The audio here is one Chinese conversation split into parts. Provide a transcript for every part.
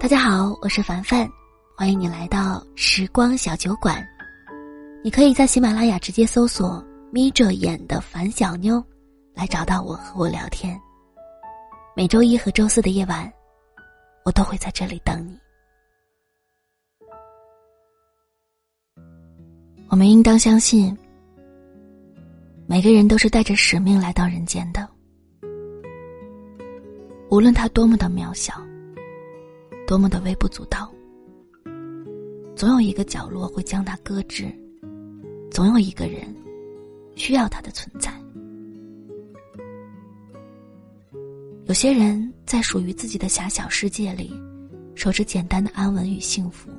大家好，我是凡凡，欢迎你来到时光小酒馆。你可以在喜马拉雅直接搜索“眯着眼的樊小妞”，来找到我和我聊天。每周一和周四的夜晚，我都会在这里等你。我们应当相信，每个人都是带着使命来到人间的，无论他多么的渺小。多么的微不足道，总有一个角落会将它搁置，总有一个人需要它的存在。有些人在属于自己的狭小世界里，守着简单的安稳与幸福，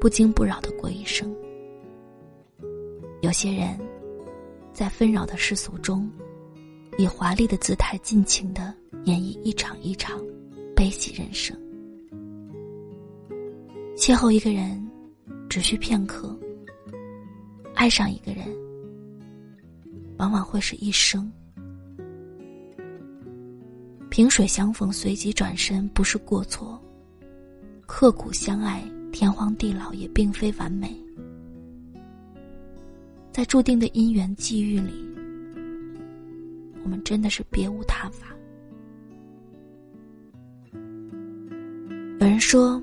不惊不扰的过一生；有些人，在纷扰的世俗中，以华丽的姿态尽情的演绎一场一场悲喜人生。邂逅一个人，只需片刻；爱上一个人，往往会是一生。萍水相逢，随即转身，不是过错；刻骨相爱，天荒地老，也并非完美。在注定的姻缘际遇里，我们真的是别无他法。有人说。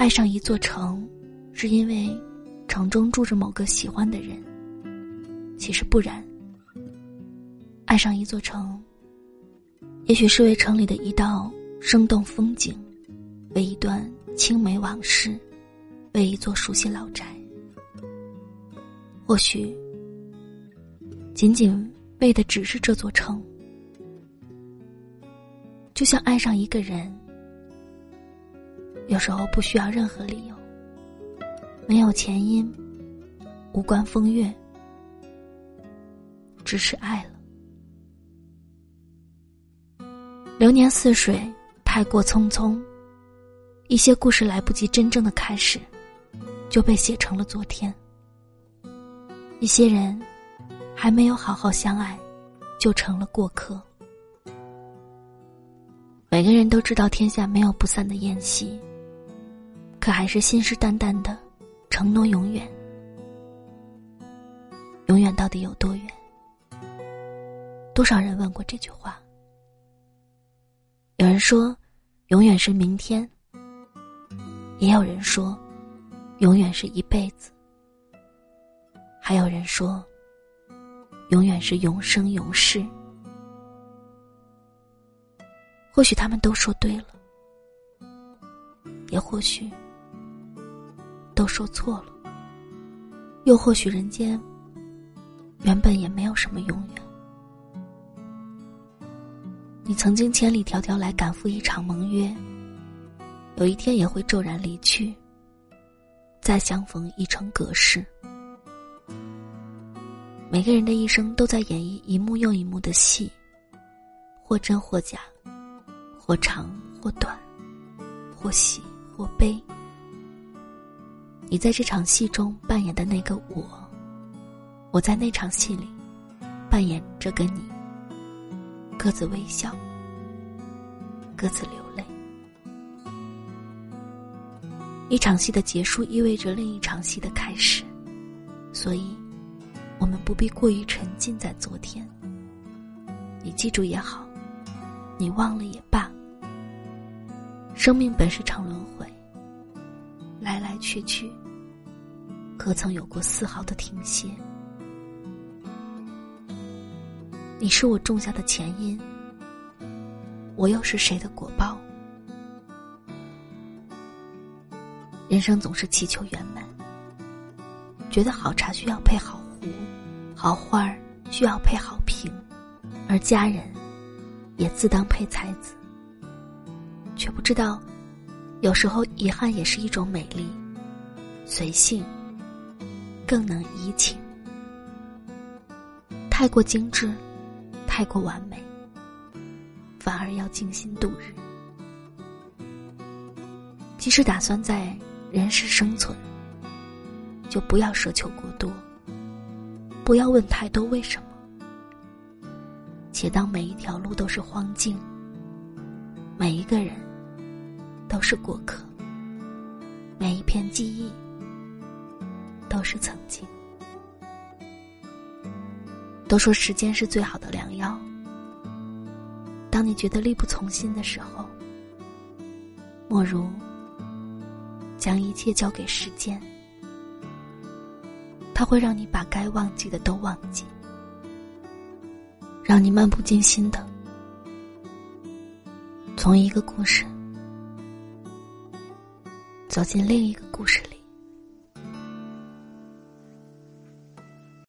爱上一座城，是因为城中住着某个喜欢的人。其实不然。爱上一座城，也许是为城里的一道生动风景，为一段青梅往事，为一座熟悉老宅。或许，仅仅为的只是这座城。就像爱上一个人。有时候不需要任何理由，没有前因，无关风月，只是爱了。流年似水，太过匆匆，一些故事来不及真正的开始，就被写成了昨天；一些人还没有好好相爱，就成了过客。每个人都知道，天下没有不散的宴席。可还是信誓旦旦的承诺永远，永远到底有多远？多少人问过这句话？有人说，永远是明天；也有人说，永远是一辈子；还有人说，永远是永生永世。或许他们都说对了，也或许。都说错了，又或许人间原本也没有什么永远。你曾经千里迢迢来赶赴一场盟约，有一天也会骤然离去，再相逢已成隔世。每个人的一生都在演绎一幕又一幕的戏，或真或假，或长或短，或喜或悲。你在这场戏中扮演的那个我，我在那场戏里扮演着跟你各自微笑，各自流泪。一场戏的结束意味着另一场戏的开始，所以，我们不必过于沉浸在昨天。你记住也好，你忘了也罢。生命本是场轮回。来来去去，可曾有过丝毫的停歇？你是我种下的前因，我又是谁的果报？人生总是祈求圆满，觉得好茶需要配好壶，好花儿需要配好瓶，而佳人也自当配才子，却不知道。有时候，遗憾也是一种美丽。随性，更能怡情。太过精致，太过完美，反而要静心度日。即使打算在人世生存，就不要奢求过多，不要问太多为什么。且当每一条路都是荒径，每一个人。都是过客，每一片记忆都是曾经。都说时间是最好的良药。当你觉得力不从心的时候，莫如将一切交给时间，它会让你把该忘记的都忘记，让你漫不经心的从一个故事走进另一个故事里。